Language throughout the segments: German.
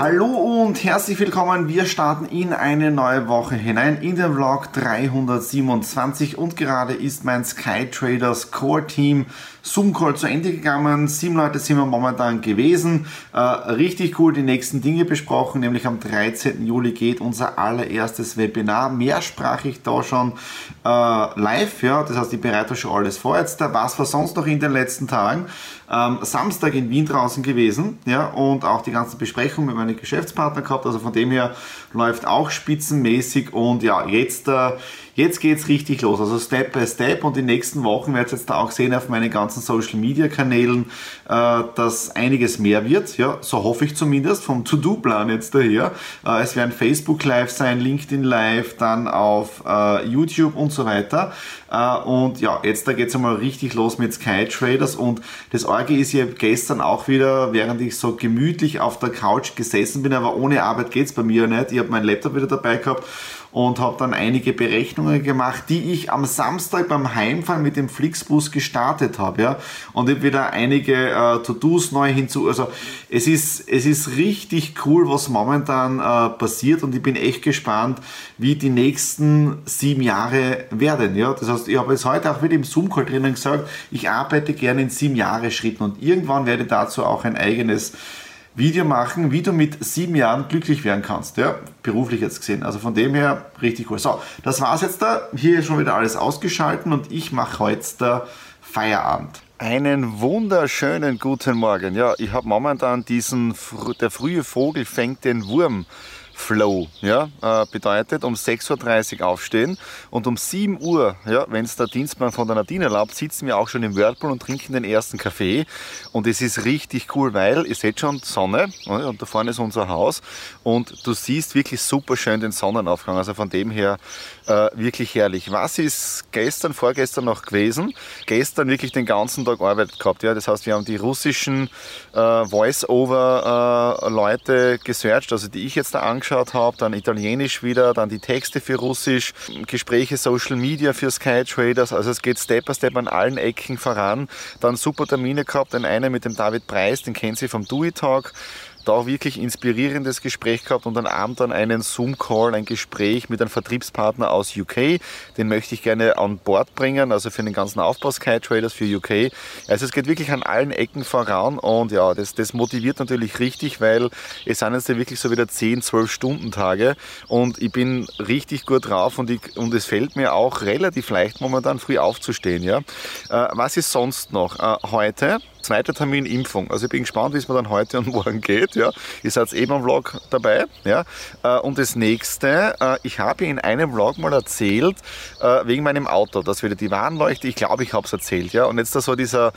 Hallo und herzlich willkommen. Wir starten in eine neue Woche hinein in den Vlog 327 und gerade ist mein SkyTraders Core Team Zoom Call zu Ende gegangen. Sieben Leute sind wir momentan gewesen. Äh, richtig cool die nächsten Dinge besprochen, nämlich am 13. Juli geht unser allererstes Webinar. Mehrsprachig da schon äh, live, ja. Das heißt, ich bereite schon alles vor. Jetzt, was war sonst noch in den letzten Tagen? Ähm, Samstag in Wien draußen gewesen, ja, und auch die ganzen Besprechungen mit meinen Geschäftspartnern gehabt. Also von dem her läuft auch spitzenmäßig und ja, jetzt, äh, jetzt geht's richtig los. Also Step by Step und die nächsten Wochen werdet ihr jetzt da auch sehen auf meinen ganzen Social Media Kanälen, äh, dass einiges mehr wird. Ja, so hoffe ich zumindest vom To-Do-Plan jetzt daher. Äh, es werden Facebook Live sein, LinkedIn Live, dann auf äh, YouTube und so weiter. Äh, und ja, jetzt da geht's einmal richtig los mit Sky Traders und das Orge ist ja gestern auch wieder, während ich so gemütlich auf der Couch gesessen bin, aber ohne Arbeit geht's bei mir nicht. Ich habe meinen Laptop wieder dabei gehabt und habe dann einige Berechnungen gemacht, die ich am Samstag beim Heimfahren mit dem Flixbus gestartet habe. Ja? Und ich wieder einige äh, To-Dos neu hinzu. Also es ist, es ist richtig cool, was momentan äh, passiert und ich bin echt gespannt, wie die nächsten sieben Jahre werden. Ja? Das heißt, ich habe jetzt heute auch wieder im Zoom-Call drinnen gesagt, ich arbeite gerne in sieben Jahre Schritten und irgendwann werde dazu auch ein eigenes Video machen, wie du mit sieben Jahren glücklich werden kannst, ja, beruflich jetzt gesehen. Also von dem her richtig cool. So, das war's jetzt da. Hier ist schon wieder alles ausgeschalten und ich mache heute da Feierabend. Einen wunderschönen guten Morgen. Ja, ich habe momentan diesen, der frühe Vogel fängt den Wurm Flow. Ja, äh, bedeutet um 6.30 Uhr aufstehen und um 7 Uhr, ja, wenn es der Dienstmann von der Nadine erlaubt, sitzen wir auch schon im Whirlpool und trinken den ersten Kaffee. Und es ist richtig cool, weil ihr seht schon Sonne und da vorne ist unser Haus und du siehst wirklich super schön den Sonnenaufgang. Also von dem her äh, wirklich herrlich. Was ist gestern, vorgestern noch gewesen? Gestern wirklich den ganzen Tag Arbeit gehabt. Ja? Das heißt, wir haben die russischen äh, Voice-Over-Leute äh, gesearched, also die ich jetzt da angeschaut habe, dann Italienisch wieder, dann die Texte für Russisch, Gespräche Social Media für Sky Traders, also es geht Step by Step an allen Ecken voran. Dann super Termine gehabt, den einen mit dem David Preis, den kennt Sie vom Do Talk da wirklich inspirierendes Gespräch gehabt und am Abend dann einen Zoom-Call, ein Gespräch mit einem Vertriebspartner aus UK. Den möchte ich gerne an Bord bringen, also für den ganzen Aufbau Sky Traders für UK. Also es geht wirklich an allen Ecken voran und ja, das, das motiviert natürlich richtig, weil es sind jetzt ja wirklich so wieder 10, 12 Stunden Tage und ich bin richtig gut drauf und, ich, und es fällt mir auch relativ leicht momentan früh aufzustehen. Ja. Äh, was ist sonst noch? Äh, heute zweiter Termin Impfung. Also ich bin gespannt, wie es mir dann heute und morgen geht. Ja. Ihr seid eben am Vlog dabei. Ja. Äh, und das nächste, äh, ich habe in einem Vlog mal erzählt, äh, wegen meinem Auto, dass wieder die Warnleuchte, ich glaube, ich habe es erzählt. Ja. Und jetzt da so dieser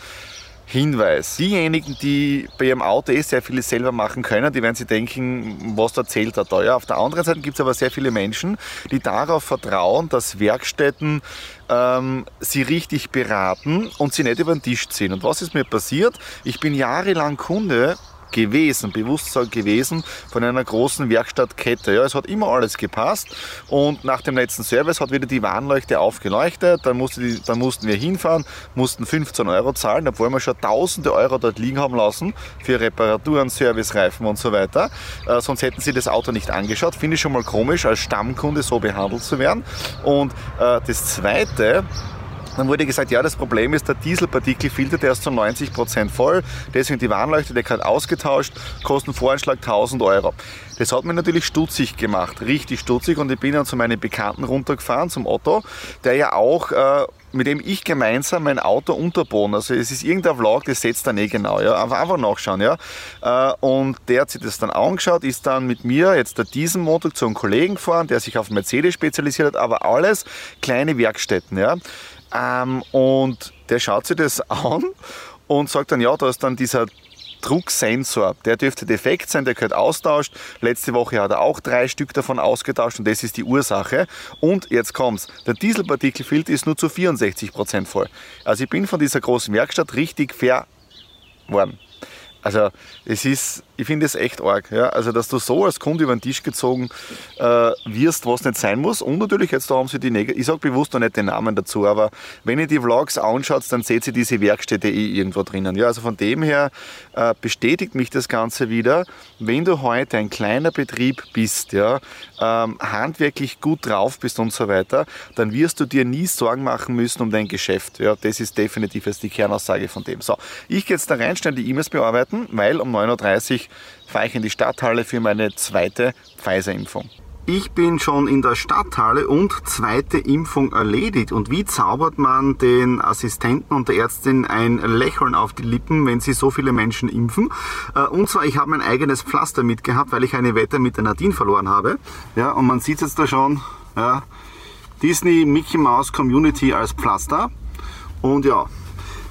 Hinweis. Diejenigen, die bei ihrem Auto eh sehr vieles selber machen können, die werden sich denken, was erzählt er da. Ja, auf der anderen Seite gibt es aber sehr viele Menschen, die darauf vertrauen, dass Werkstätten ähm, sie richtig beraten und sie nicht über den Tisch ziehen. Und was ist mir passiert? Ich bin jahrelang Kunde gewesen, Bewusstsein gewesen von einer großen Werkstattkette. Ja, es hat immer alles gepasst und nach dem letzten Service hat wieder die Warnleuchte aufgeleuchtet. Dann, musste die, dann mussten wir hinfahren, mussten 15 Euro zahlen, obwohl wir schon tausende Euro dort liegen haben lassen für Reparaturen, Servicereifen und so weiter. Äh, sonst hätten sie das Auto nicht angeschaut. Finde ich schon mal komisch, als Stammkunde so behandelt zu werden. Und äh, das Zweite, dann wurde gesagt, ja, das Problem ist, der Dieselpartikelfilter, der ist zu 90 Prozent voll, deswegen die Warnleuchte, der hat ausgetauscht, kosten Voranschlag 1000 Euro. Das hat mich natürlich stutzig gemacht, richtig stutzig und ich bin dann zu meinem Bekannten runtergefahren, zum Otto, der ja auch äh, mit dem ich gemeinsam mein Auto unterbohren. Also es ist irgendein Vlog, das setzt dann eh genau, ja. Einfach, einfach nachschauen, ja. Äh, und der hat sich das dann angeschaut, ist dann mit mir jetzt der diesen Montag zu einem Kollegen gefahren, der sich auf Mercedes spezialisiert hat, aber alles kleine Werkstätten, ja. Ähm, und der schaut sich das an und sagt dann, ja, da ist dann dieser Drucksensor, der dürfte defekt sein, der gehört austauscht. Letzte Woche hat er auch drei Stück davon ausgetauscht und das ist die Ursache. Und jetzt kommt's, der Dieselpartikelfilter ist nur zu 64% voll. Also ich bin von dieser großen Werkstatt richtig fair worden. Also es ist, ich finde es echt arg. Ja? Also, dass du so als Kunde über den Tisch gezogen äh, wirst, was nicht sein muss. Und natürlich, jetzt da haben sie die Neg ich sage bewusst noch nicht den Namen dazu, aber wenn ihr die Vlogs anschaut, dann seht ihr diese Werkstätte eh irgendwo drinnen. Ja? Also von dem her äh, bestätigt mich das Ganze wieder, wenn du heute ein kleiner Betrieb bist, ja, ähm, handwerklich gut drauf bist und so weiter, dann wirst du dir nie Sorgen machen müssen um dein Geschäft. Ja, das ist definitiv jetzt die Kernaussage von dem. So, ich gehe jetzt da rein, schnell die E-Mails bearbeiten, weil um 9.30 Uhr fahre ich in die Stadthalle für meine zweite Pfizer-Impfung. Ich bin schon in der Stadthalle und zweite Impfung erledigt. Und wie zaubert man den Assistenten und der Ärztin ein Lächeln auf die Lippen, wenn sie so viele Menschen impfen? Äh, und zwar, ich habe mein eigenes Pflaster mitgehabt, weil ich eine Wette mit der Nadine verloren habe. Ja, und man sieht jetzt da schon, ja, Disney Mickey Mouse Community als Pflaster. Und ja,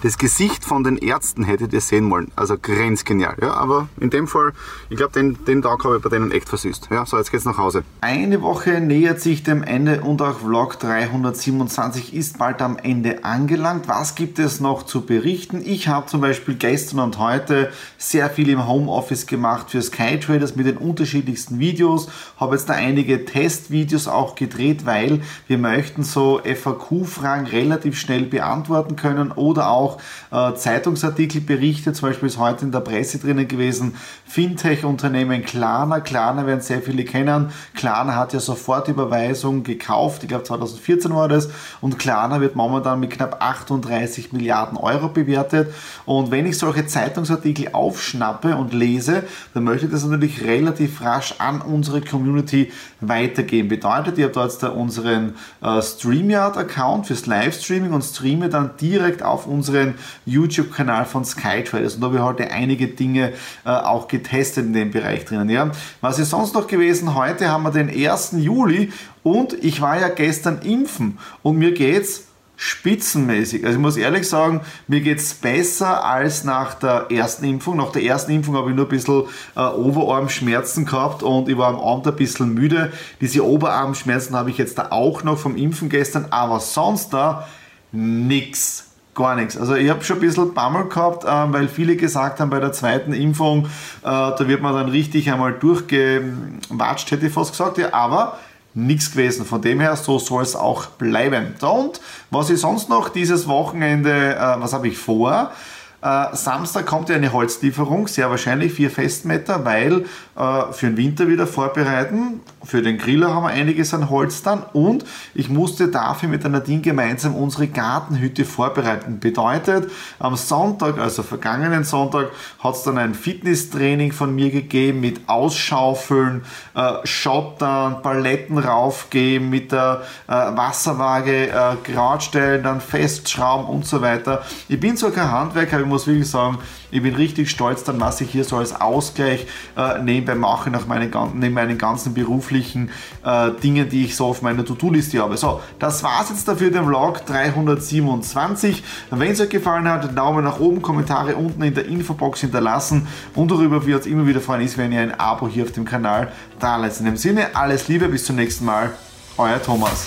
das Gesicht von den Ärzten hättet ihr sehen wollen. Also grenzgenial. Ja, aber in dem Fall, ich glaube, den, den Tag habe ich bei denen echt versüßt. Ja, so, jetzt geht's nach Hause. Eine Woche nähert sich dem Ende und auch Vlog 327 ist bald am Ende angelangt. Was gibt es noch zu berichten? Ich habe zum Beispiel gestern und heute sehr viel im Homeoffice gemacht für Skytraders mit den unterschiedlichsten Videos. Habe jetzt da einige Testvideos auch gedreht, weil wir möchten so FAQ-Fragen relativ schnell beantworten können oder auch auch äh, Zeitungsartikel berichtet, zum Beispiel ist heute in der Presse drinnen gewesen, Fintech-Unternehmen Klarna, Klarna werden sehr viele kennen, Klarna hat ja Sofortüberweisung gekauft, ich glaube 2014 war das, und Klarna wird momentan mit knapp 38 Milliarden Euro bewertet. Und wenn ich solche Zeitungsartikel aufschnappe und lese, dann möchte ich das natürlich relativ rasch an unsere Community weitergeben. Bedeutet, ich habe dort unseren äh, StreamYard-Account fürs Livestreaming und streame dann direkt auf unsere unseren YouTube-Kanal von Skytraders und da habe ich heute einige Dinge äh, auch getestet in dem Bereich drinnen. Ja. Was ist sonst noch gewesen? Heute haben wir den 1. Juli und ich war ja gestern impfen und mir geht's spitzenmäßig. Also ich muss ehrlich sagen, mir geht es besser als nach der ersten Impfung. Nach der ersten Impfung habe ich nur ein bisschen äh, Oberarmschmerzen gehabt und ich war am Abend ein bisschen müde. Diese Oberarmschmerzen habe ich jetzt da auch noch vom Impfen gestern, aber sonst da nichts gar nichts. Also ich habe schon ein bisschen Bammel gehabt, äh, weil viele gesagt haben, bei der zweiten Impfung, äh, da wird man dann richtig einmal durchgewatscht, hätte ich fast gesagt. Ja, aber nichts gewesen. Von dem her, so soll es auch bleiben. Und was ich sonst noch dieses Wochenende, äh, was habe ich vor? Äh, Samstag kommt ja eine Holzlieferung, sehr wahrscheinlich vier Festmeter, weil äh, für den Winter wieder vorbereiten. Für den Griller haben wir einiges an Holz dann und ich musste dafür mit der Nadine gemeinsam unsere Gartenhütte vorbereiten. Bedeutet, am Sonntag, also vergangenen Sonntag, hat es dann ein Fitnesstraining von mir gegeben mit Ausschaufeln, äh, Schottern, Paletten raufgeben, mit der äh, Wasserwaage äh, gerade stellen, dann festschrauben und so weiter. Ich bin kein Handwerker, ich muss wirklich sagen, ich bin richtig stolz dann, was ich hier so als Ausgleich äh, nebenbei mache, nach meinen, neben meinen ganzen beruflichen äh, Dingen, die ich so auf meiner To-Do-Liste habe. So, das war's jetzt dafür, den Vlog 327. Wenn es euch gefallen hat, Daumen nach oben, Kommentare unten in der Infobox hinterlassen und darüber wird es immer wieder freuen ist, wenn ihr ein Abo hier auf dem Kanal da lasst. In dem Sinne, alles Liebe, bis zum nächsten Mal, euer Thomas.